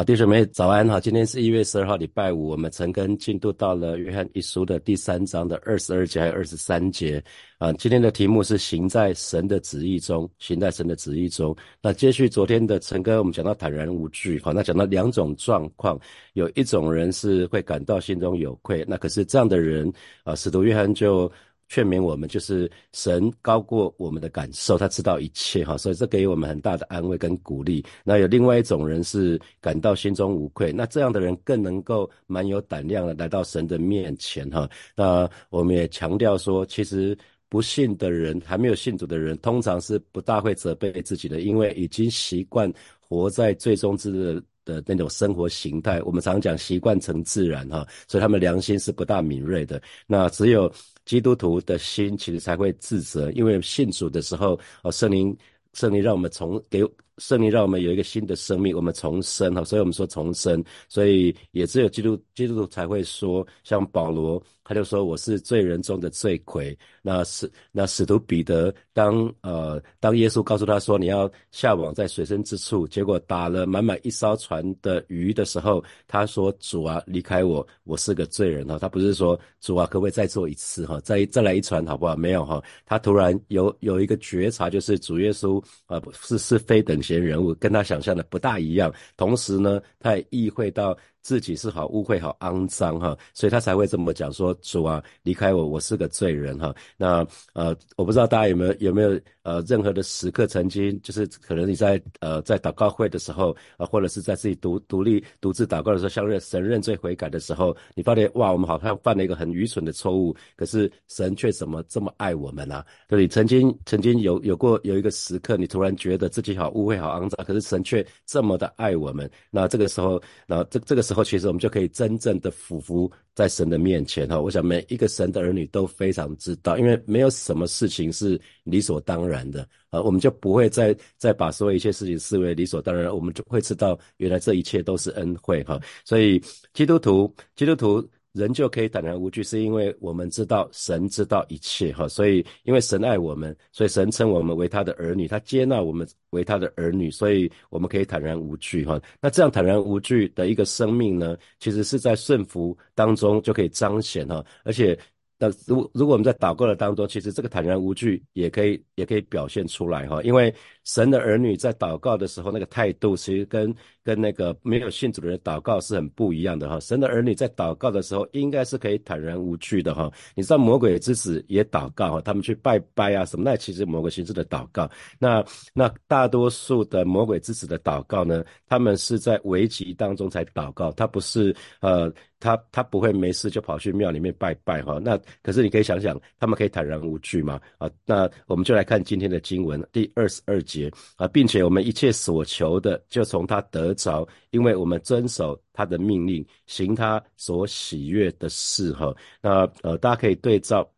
好，弟兄们早安哈！今天是一月十二号，礼拜五，我们陈根进度到了约翰一书的第三章的二十二节还有二十三节啊。今天的题目是行在神的旨意中，行在神的旨意中。那接续昨天的陈根，我们讲到坦然无惧，好，那讲到两种状况，有一种人是会感到心中有愧，那可是这样的人啊，使徒约翰就。劝勉我们，就是神高过我们的感受，他知道一切哈，所以这给予我们很大的安慰跟鼓励。那有另外一种人是感到心中无愧，那这样的人更能够蛮有胆量的来到神的面前哈。那我们也强调说，其实不信的人，还没有信主的人，通常是不大会责备自己的，因为已经习惯活在最终之日的那种生活形态。我们常讲习惯成自然哈，所以他们良心是不大敏锐的。那只有。基督徒的心其实才会自责，因为信主的时候，哦，圣灵，圣灵让我们从给圣灵让我们有一个新的生命，我们重生哈，所以我们说重生，所以也只有基督基督徒才会说，像保罗。他就说我是罪人中的罪魁。那使那使徒彼得当呃当耶稣告诉他说你要下网在水深之处，结果打了满满一艘船的鱼的时候，他说主啊离开我，我是个罪人哈。他不是说主啊可不可以再做一次哈，再再来一船好不好？没有哈。他突然有有一个觉察，就是主耶稣啊是是非等闲人物，跟他想象的不大一样。同时呢，他也意会到。自己是好污秽、好肮脏哈，所以他才会这么讲说：“主啊，离开我，我是个罪人哈。”那呃，我不知道大家有没有有没有呃任何的时刻，曾经就是可能你在呃在祷告会的时候啊，或者是在自己独独立独自祷告的时候，向认神认罪悔改的时候，你发现哇，我们好像犯了一个很愚蠢的错误，可是神却怎么这么爱我们呢？就你曾经曾经有有过有一个时刻，你突然觉得自己好污秽、好肮脏，可是神却这么的爱我们。那这个时候，那这这个。之后，其实我们就可以真正的俯伏在神的面前哈。我想每一个神的儿女都非常知道，因为没有什么事情是理所当然的啊，我们就不会再再把所有一切事情视为理所当然，我们就会知道原来这一切都是恩惠哈。所以基督徒，基督徒。人就可以坦然无惧，是因为我们知道神知道一切哈，所以因为神爱我们，所以神称我们为他的儿女，他接纳我们为他的儿女，所以我们可以坦然无惧哈。那这样坦然无惧的一个生命呢，其实是在顺服当中就可以彰显哈，而且。那如如果我们在祷告的当中，其实这个坦然无惧也可以也可以表现出来哈，因为神的儿女在祷告的时候，那个态度其实跟跟那个没有信主的人祷告是很不一样的哈。神的儿女在祷告的时候，应该是可以坦然无惧的哈。你知道魔鬼之子也祷告哈，他们去拜拜啊什么，那其实某个形式的祷告。那那大多数的魔鬼之子的祷告呢，他们是在危急当中才祷告，他不是呃。他他不会没事就跑去庙里面拜拜哈，那可是你可以想想，他们可以坦然无惧吗？啊，那我们就来看今天的经文第二十二节啊，并且我们一切所求的就从他得着，因为我们遵守他的命令，行他所喜悦的事哈。那呃，大家可以对照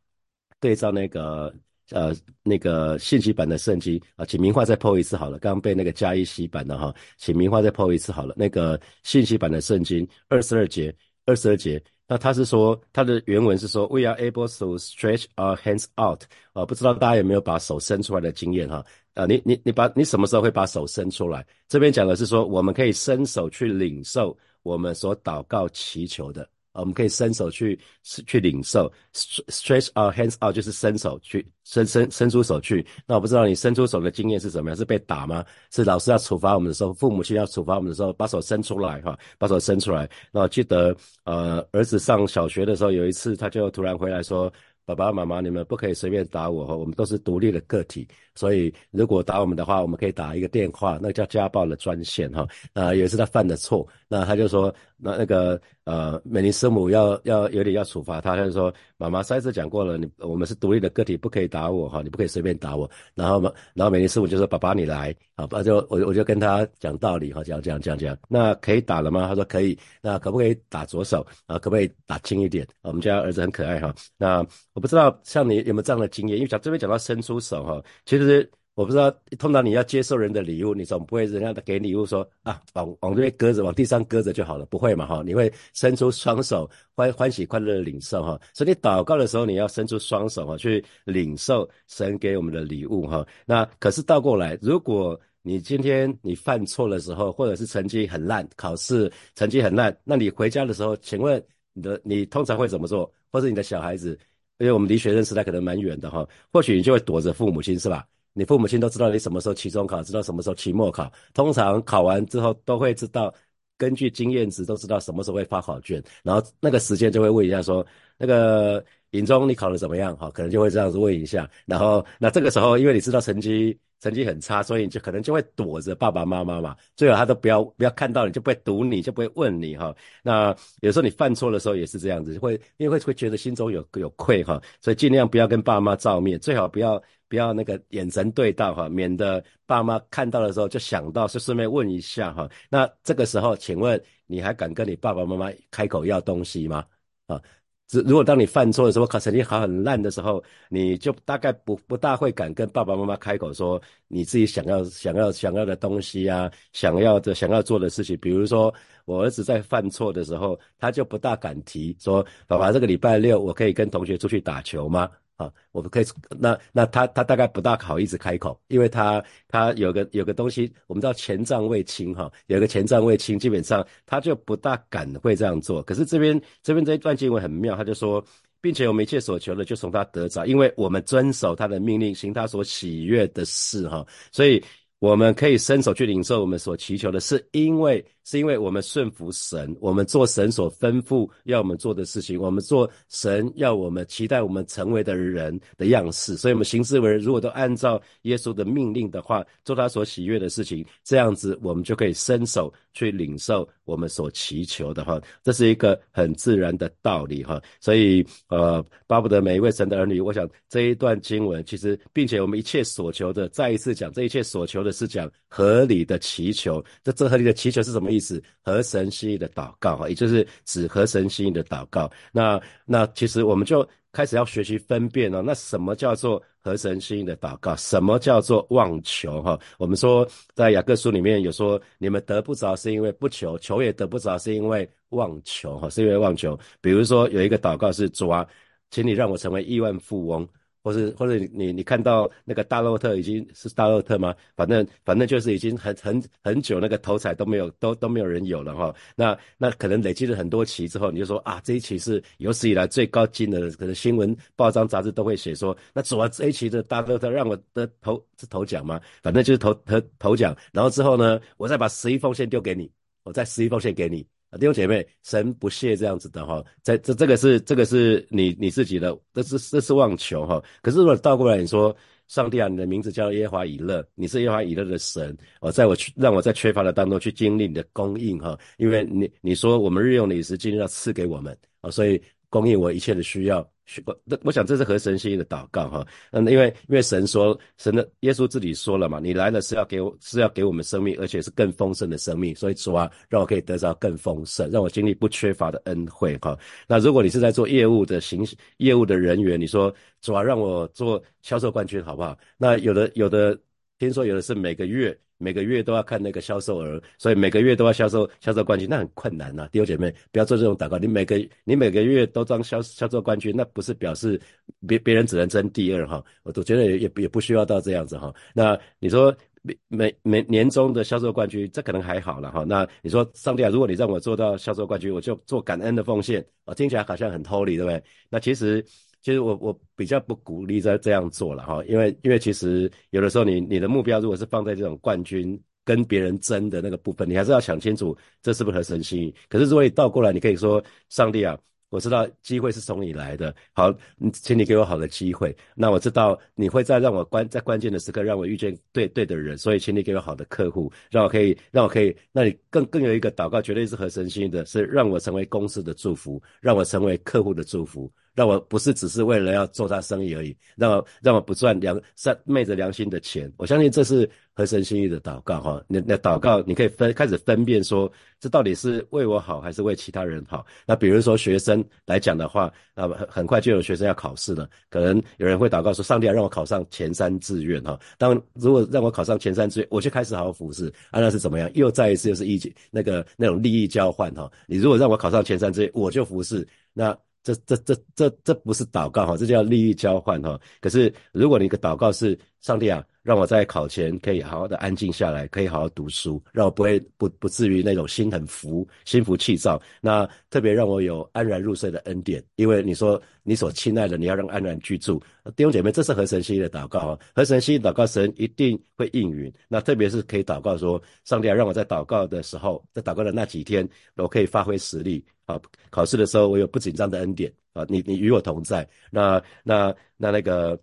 对照那个呃那个信息版的圣经啊，请明画再剖一次好了，刚刚被那个加一洗版的哈，请明画再剖一次好了，那个信息版的圣经二十二节。二十二节，那他是说，他的原文是说，We are able to stretch our hands out。啊，不知道大家有没有把手伸出来的经验哈？啊，你你你把你什么时候会把手伸出来？这边讲的是说，我们可以伸手去领受我们所祷告祈求的。我们可以伸手去去领受，stretch our hands out 就是伸手去伸伸伸出手去。那我不知道你伸出手的经验是怎么样？是被打吗？是老师要处罚我们的时候，父母亲要处罚我们的时候，把手伸出来哈，把手伸出来。那我记得，呃，儿子上小学的时候，有一次他就突然回来说。爸爸妈妈，你们不可以随便打我哈，我们都是独立的个体，所以如果打我们的话，我们可以打一个电话，那叫家暴的专线哈。啊，也是他犯的错，那他就说，那那个呃，美玲师母要要有点要处罚他，他就说，妈妈上次讲过了，你我们是独立的个体，不可以打我哈，你不可以随便打我。然后嘛，然后美玲师母就说，爸爸你来，好，爸就我我就跟他讲道理哈，讲讲讲讲，那可以打了吗？他说可以，那可不可以打左手啊？可不可以打轻一点？我们家儿子很可爱哈，那。我不知道像你有没有这样的经验，因为讲这边讲到伸出手哈，其实就是我不知道，通常你要接受人的礼物，你总不会人家给礼物说啊，往往这边搁着，往地上搁着就好了，不会嘛哈？你会伸出双手，欢欢喜快乐的领受哈。所以你祷告的时候，你要伸出双手哈，去领受神给我们的礼物哈。那可是倒过来，如果你今天你犯错的时候，或者是成绩很烂，考试成绩很烂，那你回家的时候，请问你的你通常会怎么做？或者你的小孩子，因为我们离学生时代可能蛮远的哈，或许你就会躲着父母亲是吧？你父母亲都知道你什么时候期中考，知道什么时候期末考，通常考完之后都会知道，根据经验值都知道什么时候会发考卷，然后那个时间就会问一下说，那个尹中你考的怎么样？哈，可能就会这样子问一下，然后那这个时候因为你知道成绩。成绩很差，所以你就可能就会躲着爸爸妈妈嘛，最好他都不要不要看到你，就不会堵你，就不会问你哈。那有时候你犯错的时候也是这样子，会因为会会觉得心中有有愧哈，所以尽量不要跟爸妈照面，最好不要不要那个眼神对到哈，免得爸妈看到的时候就想到，就顺便问一下哈。那这个时候，请问你还敢跟你爸爸妈妈开口要东西吗？啊？如果当你犯错的时候，考成绩考很烂的时候，你就大概不不大会敢跟爸爸妈妈开口说你自己想要想要想要的东西啊，想要的想要做的事情。比如说我儿子在犯错的时候，他就不大敢提说爸爸这个礼拜六我可以跟同学出去打球吗？啊，我们可以，那那他他大概不大好意思开口，因为他他有个有个东西，我们知道前账未清哈，有个前账未清，基本上他就不大敢会这样做。可是这边这边这一段经文很妙，他就说，并且我们一切所求的就从他得着，因为我们遵守他的命令，行他所喜悦的事哈，所以我们可以伸手去领受我们所祈求的，是因为。是因为我们顺服神，我们做神所吩咐要我们做的事情，我们做神要我们期待我们成为的人的样式，所以我们行事为人如果都按照耶稣的命令的话，做他所喜悦的事情，这样子我们就可以伸手去领受我们所祈求的哈，这是一个很自然的道理哈，所以呃，巴不得每一位神的儿女，我想这一段经文其实，并且我们一切所求的，再一次讲这一切所求的是讲合理的祈求，这这合理的祈求是什么？意思合神心意的祷告哈，也就是指合神心意的祷告。那那其实我们就开始要学习分辨哦。那什么叫做合神心意的祷告？什么叫做妄求哈？我们说在雅各书里面有说，你们得不着是因为不求，求也得不着是因为妄求哈，是因为妄求。比如说有一个祷告是主啊，请你让我成为亿万富翁。或是或者你你看到那个大洛特已经是大洛特吗？反正反正就是已经很很很久那个头彩都没有都都没有人有了哈。那那可能累积了很多期之后，你就说啊这一期是有史以来最高金额的，可能新闻报章杂志都会写说，那主要这一期的大洛特让我的头是头奖吗？反正就是头头头奖。然后之后呢，我再把十一封信丢给你，我再十一封信给你。弟兄姐妹，神不屑这样子的哈，在这这个是这个是你你自己的，这是这是妄求哈。可是如果倒过来你说，上帝啊，你的名字叫耶华以勒，你是耶华以勒的神，哦，在我去让我在缺乏的当中去经历你的供应哈，因为你你说我们日用的饮食今日要赐给我们啊，所以供应我一切的需要。我我想这是合神心意的祷告哈，嗯，因为因为神说，神的耶稣自己说了嘛，你来了是要给我是要给我们生命，而且是更丰盛的生命，所以主啊，让我可以得到更丰盛，让我经历不缺乏的恩惠哈。那如果你是在做业务的行业务的人员，你说主啊，让我做销售冠军好不好？那有的有的听说有的是每个月。每个月都要看那个销售额，所以每个月都要销售销售冠军，那很困难呐。弟兄姐妹，不要做这种祷告。你每个你每个月都当销销售冠军，那不是表示别别人只能争第二哈？我都觉得也也不需要到这样子哈。那你说每每年终的销售冠军，这可能还好了哈。那你说上帝啊，如果你让我做到销售冠军，我就做感恩的奉献啊，听起来好像很偷离，对不对？那其实。其实我我比较不鼓励在这样做了哈，因为因为其实有的时候你你的目标如果是放在这种冠军跟别人争的那个部分，你还是要想清楚这是不是合神心意。可是如果你倒过来，你可以说上帝啊，我知道机会是从你来的，好，请你给我好的机会。那我知道你会在让我关在关键的时刻让我遇见对对的人，所以请你给我好的客户，让我可以让我可以，那你更更有一个祷告绝对是合神心意的，是让我成为公司的祝福，让我成为客户的祝福。让我不是只是为了要做他生意而已，让我让我不赚良善昧着良心的钱。我相信这是合神心意的祷告哈。那那祷告你可以分开始分辨说，这到底是为我好还是为其他人好？那比如说学生来讲的话，那么很很快就有学生要考试了，可能有人会祷告说，上帝啊，让我考上前三志愿哈。当如果让我考上前三志愿，我就开始好好服侍，啊那是怎么样？又再一次又是意见那个那种利益交换哈。你如果让我考上前三志愿，我就服侍那。这这这这这不是祷告哈，这叫利益交换哈。可是如果你的祷告是上帝啊，让我在考前可以好好的安静下来，可以好好读书，让我不会不不至于那种心很浮、心浮气躁。那特别让我有安然入睡的恩典，因为你说你所亲爱的，你要让安然居住。弟兄姐妹，这是合神心意的祷告啊！合神心意祷告，神一定会应允。那特别是可以祷告说，上帝啊，让我在祷告的时候，在祷告的那几天，我可以发挥实力啊。考试的时候，我有不紧张的恩典啊。你你与我同在。那那那那个。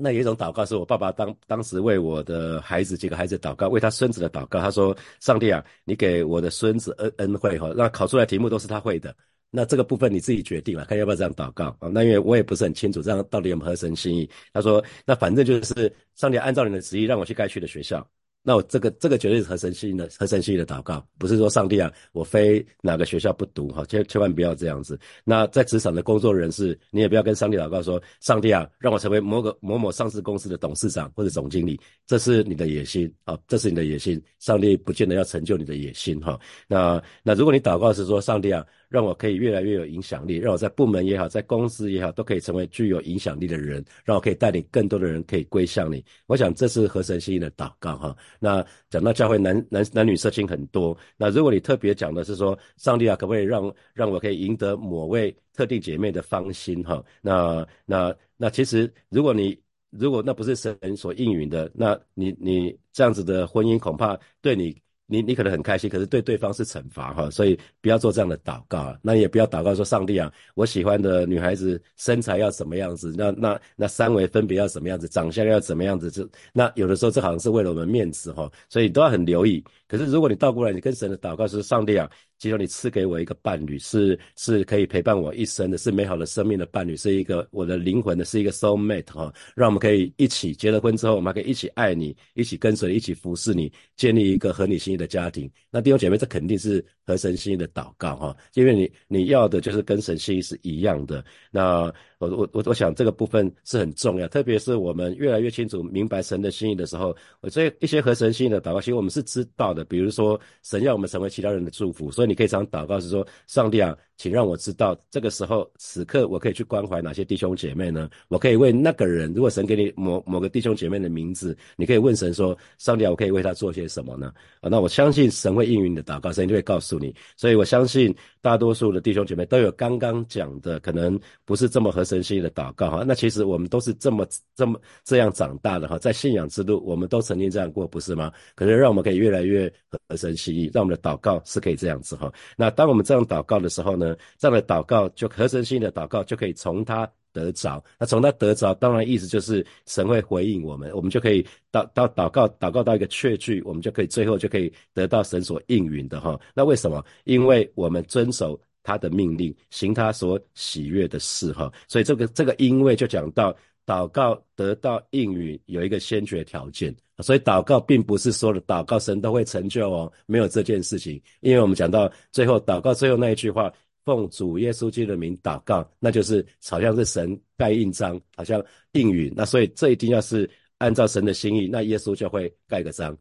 那有一种祷告是我爸爸当当时为我的孩子几个孩子祷告，为他孙子的祷告。他说：“上帝啊，你给我的孙子恩恩惠哈，那考出来题目都是他会的。那这个部分你自己决定了，看要不要这样祷告啊？那因为我也不是很清楚这样到底有没有合神心意。他说：那反正就是上帝按照你的旨意让我去该去的学校。”那我这个这个绝对是合神心的合神心的祷告，不是说上帝啊，我非哪个学校不读哈，千千万不要这样子。那在职场的工作人士，你也不要跟上帝祷告说，上帝啊，让我成为某个某某上市公司的董事长或者总经理，这是你的野心啊，这是你的野心，上帝不见得要成就你的野心哈。那那如果你祷告是说，上帝啊。让我可以越来越有影响力，让我在部门也好，在公司也好，都可以成为具有影响力的人，让我可以带领更多的人可以归向你。我想这是合神心意的祷告哈。那讲到教会男男男女色情很多，那如果你特别讲的是说，上帝啊，可不可以让让我可以赢得某位特定姐妹的芳心哈？那那那其实如果你如果那不是神所应允的，那你你这样子的婚姻恐怕对你。你你可能很开心，可是对对方是惩罚哈，所以不要做这样的祷告。那也不要祷告说上帝啊，我喜欢的女孩子身材要什么样子？那那那三围分别要什么样子？长相要怎么样子？这那有的时候这好像是为了我们面子哈，所以都要很留意。可是如果你倒过来，你跟神的祷告是上帝啊。祈求你赐给我一个伴侣，是是可以陪伴我一生的，是美好的生命的伴侣，是一个我的灵魂的，是一个 soul mate 哈，让我们可以一起结了婚之后，我们可以一起爱你，一起跟随，一起服侍你，建立一个合你心意的家庭。那弟兄姐妹，这肯定是合神心意的祷告哈，因为你你要的就是跟神心意是一样的。那我我我我想这个部分是很重要，特别是我们越来越清楚明白神的心意的时候，我这一些合神心意的祷告，其实我们是知道的。比如说，神要我们成为其他人的祝福，所以你可以常祷告是说，上帝啊。请让我知道，这个时候此刻我可以去关怀哪些弟兄姐妹呢？我可以为那个人，如果神给你某某个弟兄姐妹的名字，你可以问神说：上帝，我可以为他做些什么呢？啊，那我相信神会应允你的祷告，神就会告诉你。所以我相信大多数的弟兄姐妹都有刚刚讲的，可能不是这么合神心意的祷告哈。那其实我们都是这么这么这样长大的哈，在信仰之路，我们都曾经这样过，不是吗？可是让我们可以越来越合神心意，让我们的祷告是可以这样子哈。那当我们这样祷告的时候呢？这样的祷告就合神心的祷告就可以从他得着，那从他得着，当然意思就是神会回应我们，我们就可以到到祷告祷告到一个确据，我们就可以最后就可以得到神所应允的哈。那为什么？因为我们遵守他的命令，行他所喜悦的事哈。所以这个这个因为就讲到祷告得到应允有一个先决条件。所以祷告并不是说的祷告神都会成就哦，没有这件事情。因为我们讲到最后祷告最后那一句话，奉主耶稣基督的名祷告，那就是好像是神盖印章，好像应允。那所以这一定要是按照神的心意，那耶稣就会盖个章，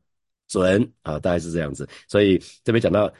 准啊，大概是这样子。所以这边讲到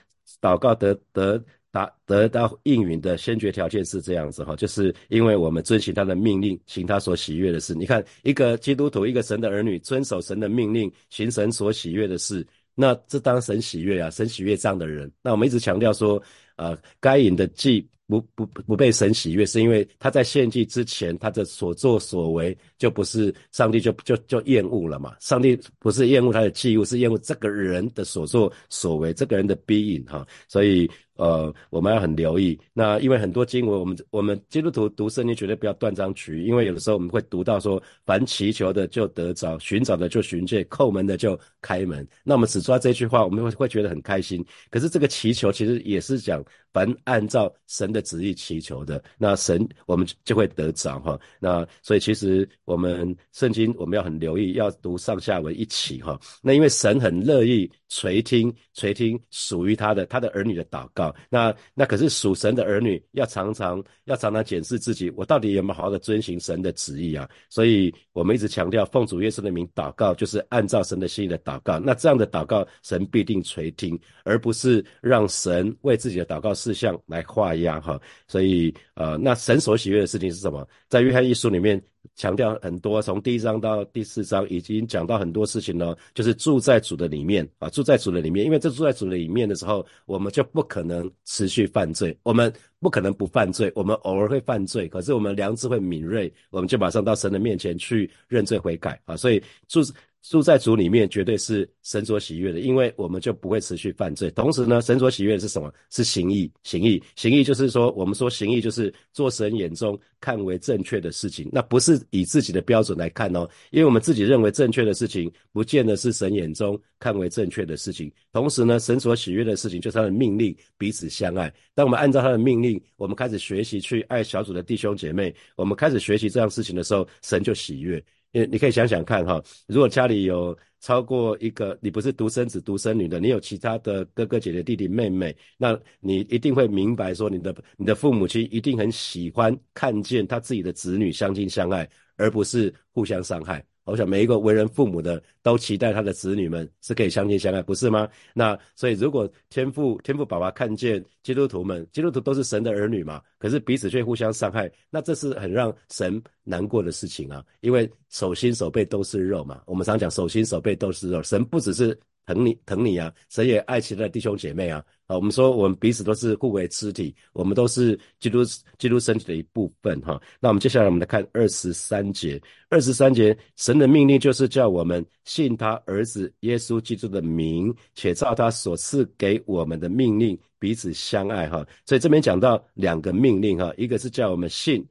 祷告得得。达得到应允的先决条件是这样子哈，就是因为我们遵循他的命令，行他所喜悦的事。你看，一个基督徒，一个神的儿女，遵守神的命令，行神所喜悦的事，那这当神喜悦啊，神喜悦这样的人。那我们一直强调说，呃，该隐的祭不不不被神喜悦，是因为他在献祭之前，他的所作所为就不是上帝就就就厌恶了嘛？上帝不是厌恶他的祭物，是厌恶这个人的所作所为，这个人的逼引哈，所以。呃，我们要很留意。那因为很多经文，我们我们基督徒读圣经绝对不要断章取义，因为有的时候我们会读到说，凡祈求的就得着，寻找的就寻见，叩门的就开门。那我们只抓这句话，我们会会觉得很开心。可是这个祈求其实也是讲，凡按照神的旨意祈求的，那神我们就会得着哈。那所以其实我们圣经我们要很留意，要读上下文一起哈。那因为神很乐意垂听垂听属于他的他的儿女的祷告。那那可是属神的儿女，要常常要常常检视自己，我到底有没有好好的遵行神的旨意啊？所以我们一直强调奉主耶稣的名祷告，就是按照神的心意的祷告。那这样的祷告，神必定垂听，而不是让神为自己的祷告事项来画押哈。所以呃，那神所喜悦的事情是什么？在约翰一书里面强调很多，从第一章到第四章已经讲到很多事情了，就是住在主的里面啊，住在主的里面，因为这住在主的里面的时候，我们就不可能持续犯罪，我们不可能不犯罪，我们偶尔会犯罪，可是我们良知会敏锐，我们就马上到神的面前去认罪悔改啊，所以住。住在主里面绝对是神所喜悦的，因为我们就不会持续犯罪。同时呢，神所喜悦的是什么？是行义，行义，行义就是说，我们说行义就是做神眼中看为正确的事情，那不是以自己的标准来看哦，因为我们自己认为正确的事情，不见得是神眼中看为正确的事情。同时呢，神所喜悦的事情就是他的命令，彼此相爱。当我们按照他的命令，我们开始学习去爱小组的弟兄姐妹，我们开始学习这样事情的时候，神就喜悦。你你可以想想看哈，如果家里有超过一个，你不是独生子独生女的，你有其他的哥哥姐姐弟弟妹妹，那你一定会明白说，你的你的父母亲一定很喜欢看见他自己的子女相亲相爱，而不是互相伤害。我想每一个为人父母的都期待他的子女们是可以相亲相爱，不是吗？那所以如果天父天父爸爸看见基督徒们，基督徒都是神的儿女嘛，可是彼此却互相伤害，那这是很让神难过的事情啊！因为手心手背都是肉嘛，我们常讲手心手背都是肉，神不只是。疼你疼你啊！神也爱其他的弟兄姐妹啊！啊，我们说我们彼此都是互为肢体，我们都是基督基督身体的一部分哈。那我们接下来我们来看二十三节，二十三节，神的命令就是叫我们信他儿子耶稣基督的名，且照他所赐给我们的命令彼此相爱哈。所以这边讲到两个命令哈，一个是叫我们信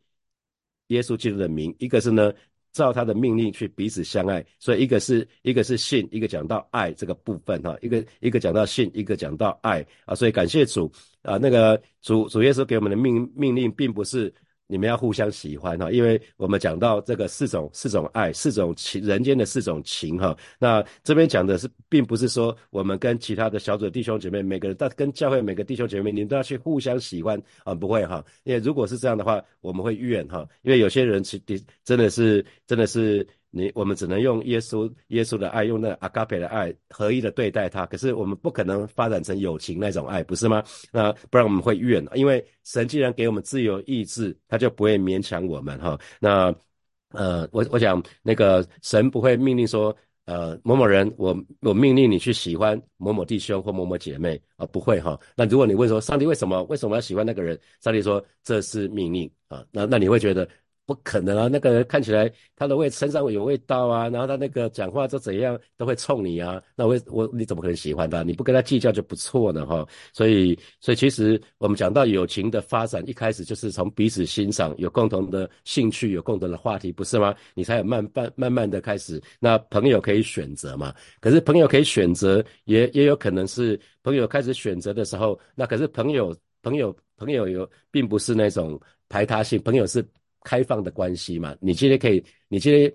耶稣基督的名，一个是呢。照他的命令去彼此相爱，所以一个是一个是信，一个讲到爱这个部分哈，一个一个讲到信，一个讲到爱啊，所以感谢主啊，那个主主耶稣给我们的命命令并不是。你们要互相喜欢哈，因为我们讲到这个四种四种爱，四种情人间的四种情哈。那这边讲的是，并不是说我们跟其他的小组弟兄姐妹每个人，但跟教会每个弟兄姐妹，你们都要去互相喜欢啊？不会哈，因为如果是这样的话，我们会怨哈，因为有些人其实真的是真的是。你我们只能用耶稣耶稣的爱，用那阿嘎培的爱合一的对待他。可是我们不可能发展成友情那种爱，不是吗？那不然我们会怨，因为神既然给我们自由意志，他就不会勉强我们哈。那呃，我我想那个神不会命令说，呃，某某人，我我命令你去喜欢某某弟兄或某某姐妹啊，不会哈。那如果你问说，上帝为什么为什么要喜欢那个人？上帝说这是命令啊。那那你会觉得？不可能啊！那个人看起来他的味身上有味道啊，然后他那个讲话都怎样都会冲你啊，那我我你怎么可能喜欢他？你不跟他计较就不错了哈。所以所以其实我们讲到友情的发展，一开始就是从彼此欣赏、有共同的兴趣、有共同的话题，不是吗？你才有慢慢慢慢的开始。那朋友可以选择嘛？可是朋友可以选择，也也有可能是朋友开始选择的时候，那可是朋友朋友朋友有并不是那种排他性，朋友是。开放的关系嘛，你今天可以，你今天，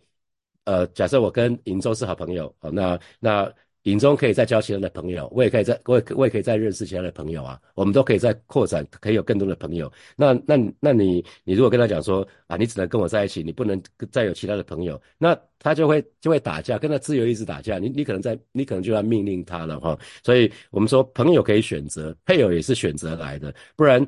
呃，假设我跟尹中是好朋友，哦，那那尹中可以再交其他的朋友，我也可以再，我也我也可以再认识其他的朋友啊，我们都可以再扩展，可以有更多的朋友。那那那你你如果跟他讲说啊，你只能跟我在一起，你不能再有其他的朋友，那他就会就会打架，跟他自由意志打架，你你可能在，你可能就要命令他了哈。所以我们说朋友可以选择，配偶也是选择来的，不然。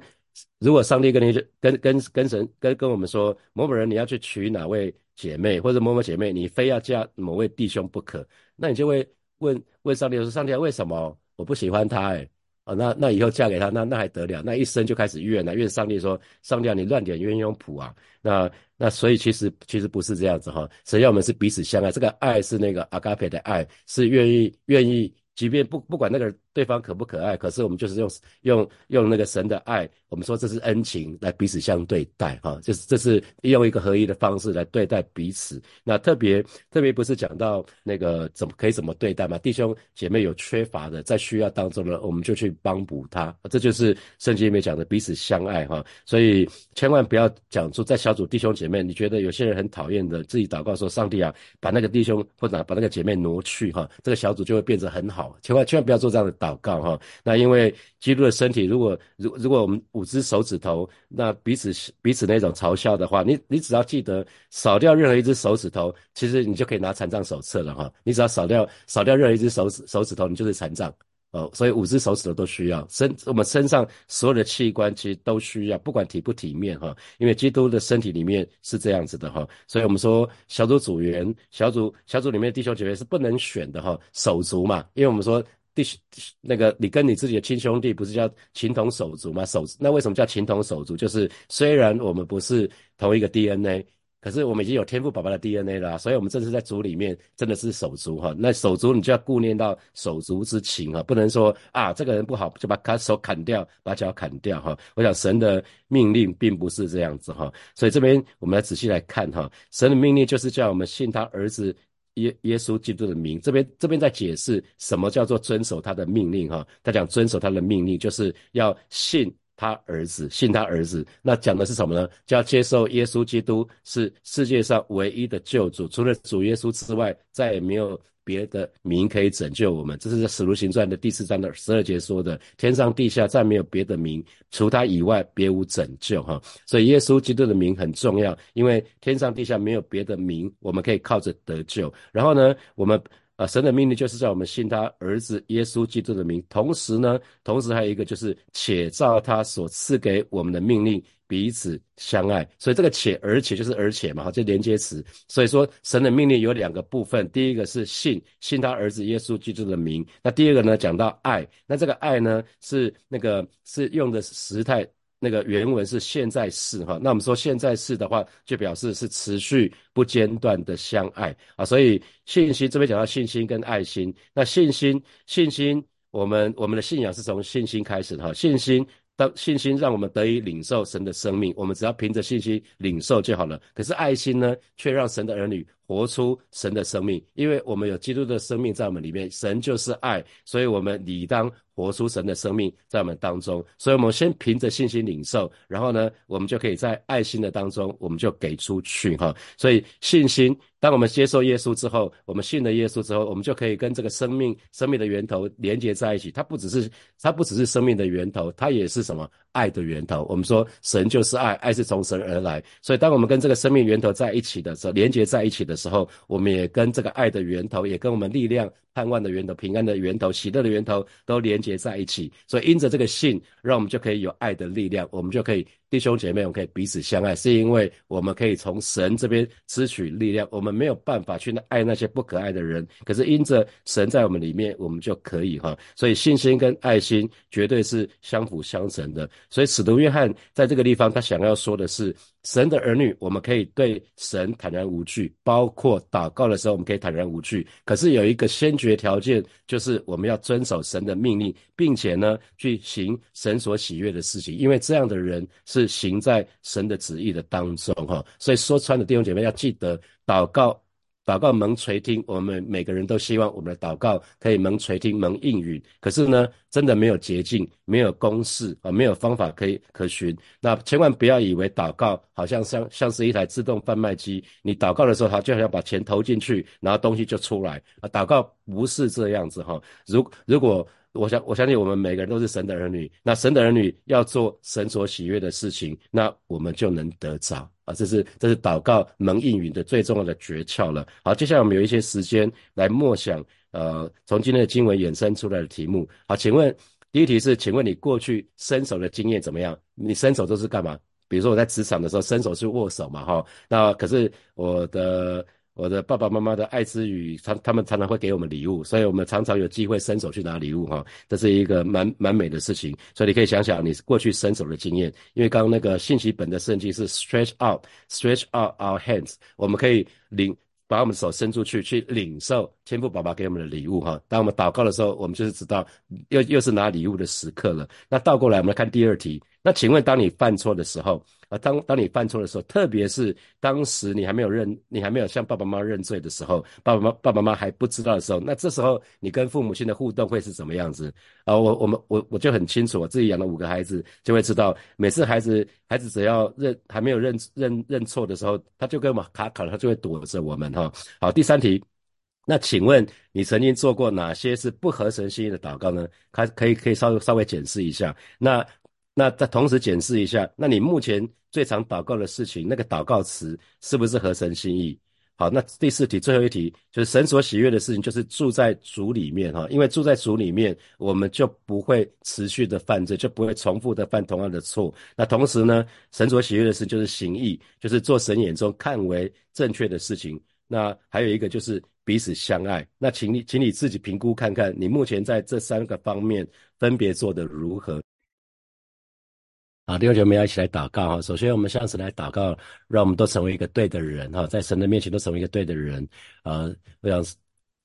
如果上帝跟你跟跟跟神跟跟我们说某某人你要去娶哪位姐妹或者某某姐妹，你非要嫁某位弟兄不可，那你就会问问上帝说：上帝为什么我不喜欢他？哎，哦，那那以后嫁给他，那那还得了？那一生就开始怨了，怨上帝说：上帝你乱点鸳鸯谱啊！那那所以其实其实不是这样子哈，神要我们是彼此相爱，这个爱是那个阿嘎培的爱，是愿意愿意，即便不不管那个。对方可不可爱？可是我们就是用用用那个神的爱，我们说这是恩情来彼此相对待，哈，就是这是用一个合一的方式来对待彼此。那特别特别不是讲到那个怎么可以怎么对待嘛？弟兄姐妹有缺乏的，在需要当中呢，我们就去帮补他。这就是圣经里面讲的彼此相爱，哈。所以千万不要讲出在小组弟兄姐妹，你觉得有些人很讨厌的，自己祷告说上帝啊，把那个弟兄或者把那个姐妹挪去，哈，这个小组就会变得很好。千万千万不要做这样的。祷告哈，那因为基督的身体，如果如如果我们五只手指头，那彼此彼此那种嘲笑的话，你你只要记得少掉任何一只手指头，其实你就可以拿残障手册了哈。你只要少掉少掉任何一只手指手指头，你就是残障。哦，所以五只手指头都需要身，我们身上所有的器官其实都需要，不管体不体面哈，因为基督的身体里面是这样子的哈，所以我们说小组组员、小组小组里面弟兄姐妹是不能选的哈，手足嘛，因为我们说弟那个你跟你自己的亲兄弟不是叫情同手足吗？手那为什么叫情同手足？就是虽然我们不是同一个 DNA。可是我们已经有天赋宝宝的 DNA 了，所以我们这次在组里面真的是手足哈。那手足你就要顾念到手足之情啊，不能说啊这个人不好就把他手砍掉，把脚砍掉哈。我想神的命令并不是这样子哈，所以这边我们来仔细来看哈，神的命令就是叫我们信他儿子耶耶稣基督的名。这边这边在解释什么叫做遵守他的命令哈。他讲遵守他的命令就是要信。他儿子信他儿子，那讲的是什么呢？就要接受耶稣基督是世界上唯一的救主，除了主耶稣之外，再也没有别的名可以拯救我们。这是在使徒行传的第四章的十二节说的：天上地下再没有别的名，除他以外别无拯救。哈，所以耶稣基督的名很重要，因为天上地下没有别的名，我们可以靠着得救。然后呢，我们。啊，神的命令就是在我们信他儿子耶稣基督的名，同时呢，同时还有一个就是且照他所赐给我们的命令彼此相爱。所以这个且而且就是而且嘛，哈，这连接词。所以说神的命令有两个部分，第一个是信信他儿子耶稣基督的名，那第二个呢讲到爱，那这个爱呢是那个是用的时态。那个原文是现在式哈，那我们说现在式的话，就表示是持续不间断的相爱啊。所以信心这边讲到信心跟爱心，那信心信心，我们我们的信仰是从信心开始哈。信心当信心让我们得以领受神的生命，我们只要凭着信心领受就好了。可是爱心呢，却让神的儿女活出神的生命，因为我们有基督的生命在我们里面，神就是爱，所以我们理当。活出神的生命在我们当中，所以我们先凭着信心领受，然后呢，我们就可以在爱心的当中，我们就给出去哈。所以信心，当我们接受耶稣之后，我们信了耶稣之后，我们就可以跟这个生命、生命的源头连接在一起。它不只是，它不只是生命的源头，它也是什么爱的源头。我们说神就是爱，爱是从神而来。所以当我们跟这个生命源头在一起的时候，连接在一起的时候，我们也跟这个爱的源头，也跟我们力量。盼望的源头、平安的源头、喜乐的源头都连结在一起，所以因着这个信，让我们就可以有爱的力量，我们就可以。弟兄姐妹，我们可以彼此相爱，是因为我们可以从神这边支取力量。我们没有办法去爱那些不可爱的人，可是因着神在我们里面，我们就可以哈。所以信心跟爱心绝对是相辅相成的。所以使徒约翰在这个地方，他想要说的是，神的儿女，我们可以对神坦然无惧，包括祷告的时候，我们可以坦然无惧。可是有一个先决条件，就是我们要遵守神的命令，并且呢，去行神所喜悦的事情，因为这样的人。是行在神的旨意的当中哈，所以说穿的弟兄姐妹要记得祷告，祷告蒙垂听。我们每个人都希望我们的祷告可以蒙垂听、蒙应允。可是呢，真的没有捷径，没有公式啊，没有方法可以可循。那千万不要以为祷告好像像像是一台自动贩卖机，你祷告的时候，他就好像把钱投进去，然后东西就出来啊。祷告不是这样子哈。如如果我想，我相信我们每个人都是神的儿女。那神的儿女要做神所喜悦的事情，那我们就能得着啊！这是这是祷告能应允的最重要的诀窍了。好，接下来我们有一些时间来默想，呃，从今天的经文衍生出来的题目。好，请问第一题是，请问你过去伸手的经验怎么样？你伸手都是干嘛？比如说我在职场的时候，伸手是握手嘛，哈。那可是我的。我的爸爸妈妈的爱之语，他他们常常会给我们礼物，所以我们常常有机会伸手去拿礼物哈，这是一个蛮蛮美的事情。所以你可以想想你过去伸手的经验，因为刚刚那个信息本的圣经是 stretch out，stretch out our hands，我们可以领把我们手伸出去去领受天父爸爸给我们的礼物哈。当我们祷告的时候，我们就是知道又又是拿礼物的时刻了。那倒过来，我们来看第二题。那请问，当你犯错的时候，啊，当当你犯错的时候，特别是当时你还没有认，你还没有向爸爸妈妈认罪的时候，爸爸妈爸爸妈妈还不知道的时候，那这时候你跟父母亲的互动会是怎么样子？啊，我我们我我就很清楚，我自己养了五个孩子，就会知道，每次孩子孩子只要认还没有认认认错的时候，他就跟我们卡卡了，他就会躲着我们哈。好，第三题，那请问你曾经做过哪些是不合神心意的祷告呢？可可以可以稍微稍微解释一下那。那再同时检视一下，那你目前最常祷告的事情，那个祷告词是不是合神心意？好，那第四题，最后一题就是神所喜悦的事情，就是住在主里面哈，因为住在主里面，我们就不会持续的犯罪，就不会重复的犯同样的错。那同时呢，神所喜悦的事就是行义，就是做神眼中看为正确的事情。那还有一个就是彼此相爱。那请你，请你自己评估看看，你目前在这三个方面分别做得如何。好，弟兄姐妹要一起来祷告哈。首先，我们向神来祷告，让我们都成为一个对的人哈，在神的面前都成为一个对的人。啊，我想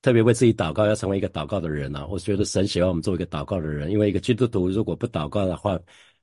特别为自己祷告，要成为一个祷告的人啊。我觉得神喜欢我们做一个祷告的人，因为一个基督徒如果不祷告的话，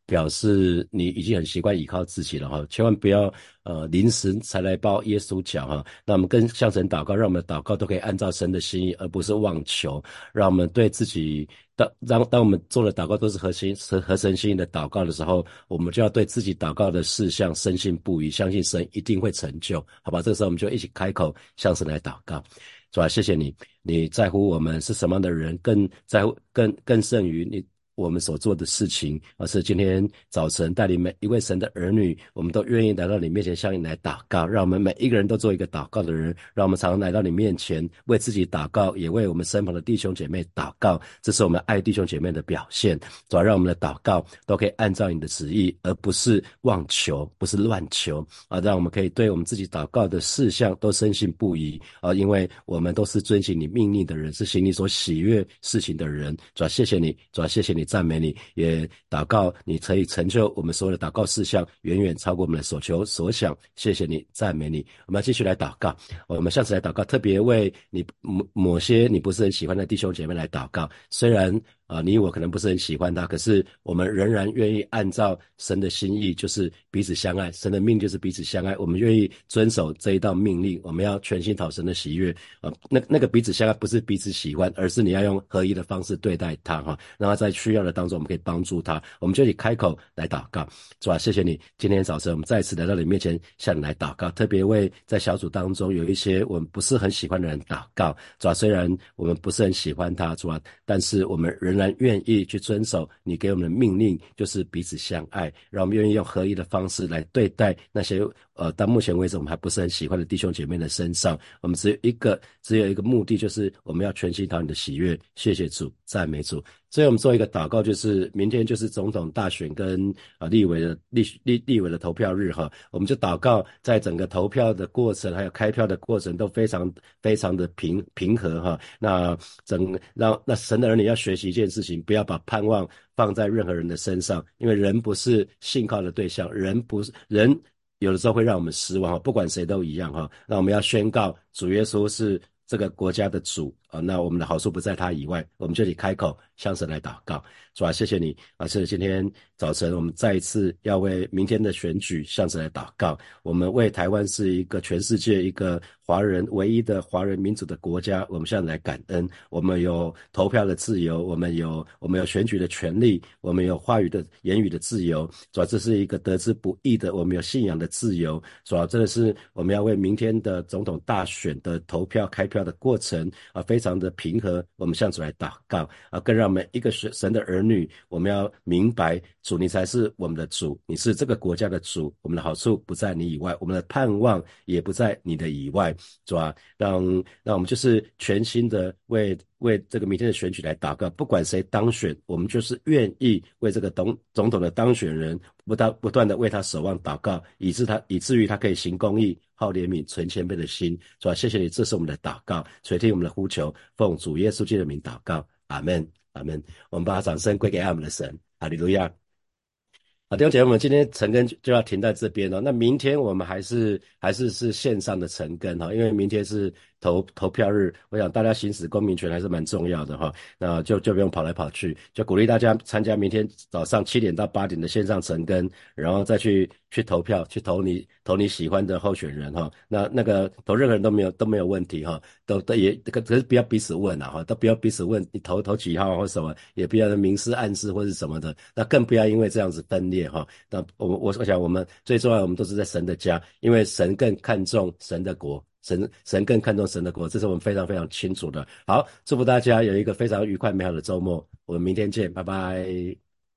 表示你已经很习惯依靠自己了哈。千万不要呃临时才来抱耶稣脚哈。那我们跟向神祷告，让我们的祷告都可以按照神的心意，而不是妄求。让我们对自己。当当当我们做的祷告都是合心合合神心意的祷告的时候，我们就要对自己祷告的事项深信不疑，相信神一定会成就，好吧？这个时候我们就一起开口向神来祷告，主啊，谢谢你，你在乎我们是什么样的人，更在乎更更胜于你。我们所做的事情，而是今天早晨带领每一位神的儿女，我们都愿意来到你面前向你来祷告。让我们每一个人都做一个祷告的人，让我们常常来到你面前，为自己祷告，也为我们身旁的弟兄姐妹祷告。这是我们爱弟兄姐妹的表现。主要让我们的祷告都可以按照你的旨意，而不是妄求，不是乱求啊！让我们可以对我们自己祷告的事项都深信不疑啊！因为我们都是遵行你命令的人，是行你所喜悦事情的人。主要谢谢你，主要谢谢你。赞美你，也祷告你可以成就我们所有的祷告事项，远远超过我们的所求所想。谢谢你，赞美你。我们要继续来祷告，我们下次来祷告，特别为你某某些你不是很喜欢的弟兄姐妹来祷告。虽然。啊，你我可能不是很喜欢他，可是我们仍然愿意按照神的心意，就是彼此相爱。神的命就是彼此相爱，我们愿意遵守这一道命令。我们要全心讨神的喜悦啊。那那个彼此相爱不是彼此喜欢，而是你要用合一的方式对待他哈。让他在需要的当中，我们可以帮助他。我们就以开口来祷告，主啊，谢谢你。今天早晨我们再次来到你面前，向你来祷告，特别为在小组当中有一些我们不是很喜欢的人祷告。主啊，虽然我们不是很喜欢他，主啊，但是我们仍然愿意去遵守你给我们的命令，就是彼此相爱，让我们愿意用合一的方式来对待那些呃，到目前为止我们还不是很喜欢的弟兄姐妹的身上。我们只有一个，只有一个目的，就是我们要全心讨你的喜悦。谢谢主，赞美主。所以我们做一个祷告，就是明天就是总统大选跟啊立委的立立立委的投票日哈，我们就祷告，在整个投票的过程还有开票的过程都非常非常的平平和哈。那整让那神的儿女要学习一件事情，不要把盼望放在任何人的身上，因为人不是信靠的对象，人不是人有的时候会让我们失望哈，不管谁都一样哈。那我们要宣告主耶稣是这个国家的主。啊，那我们的好处不在他以外，我们就得开口向神来祷告，主啊，谢谢你啊！是今天早晨我们再一次要为明天的选举向神来祷告。我们为台湾是一个全世界一个华人唯一的华人民主的国家，我们向来感恩。我们有投票的自由，我们有我们有选举的权利，我们有话语的言语的自由。主要这是一个得之不易的，我们有信仰的自由。主要这个是我们要为明天的总统大选的投票开票的过程啊，非。非常的平和，我们向主来祷告啊，更让每一个神神的儿女，我们要明白主，你才是我们的主，你是这个国家的主，我们的好处不在你以外，我们的盼望也不在你的以外，主啊，让让我们就是全新的为为这个明天的选举来祷告，不管谁当选，我们就是愿意为这个总总统的当选人不断不断的为他守望祷告，以致他以至于他可以行公义。好怜悯、存谦卑的心，是吧？谢谢你，这是我们的祷告，垂听我们的呼求，奉主耶稣基督的名祷告，阿门，阿门。我们把掌声归给爱我们的神，阿利路亚。好，弟兄姐妹们，今天晨更就要停在这边了。那明天我们还是还是是线上的晨更哈，因为明天是。投投票日，我想大家行使公民权还是蛮重要的哈，那就就不用跑来跑去，就鼓励大家参加明天早上七点到八点的线上晨更，然后再去去投票，去投你投你喜欢的候选人哈。那那个投任何人都没有都没有问题哈，都都也可可是不要彼此问啊哈，都不要彼此问你投投几号或什么，也不要明示暗示或是什么的，那更不要因为这样子分裂哈。那我我我想我们最重要，我们都是在神的家，因为神更看重神的国。神神更看重神的国，这是我们非常非常清楚的。好，祝福大家有一个非常愉快美好的周末，我们明天见，拜拜。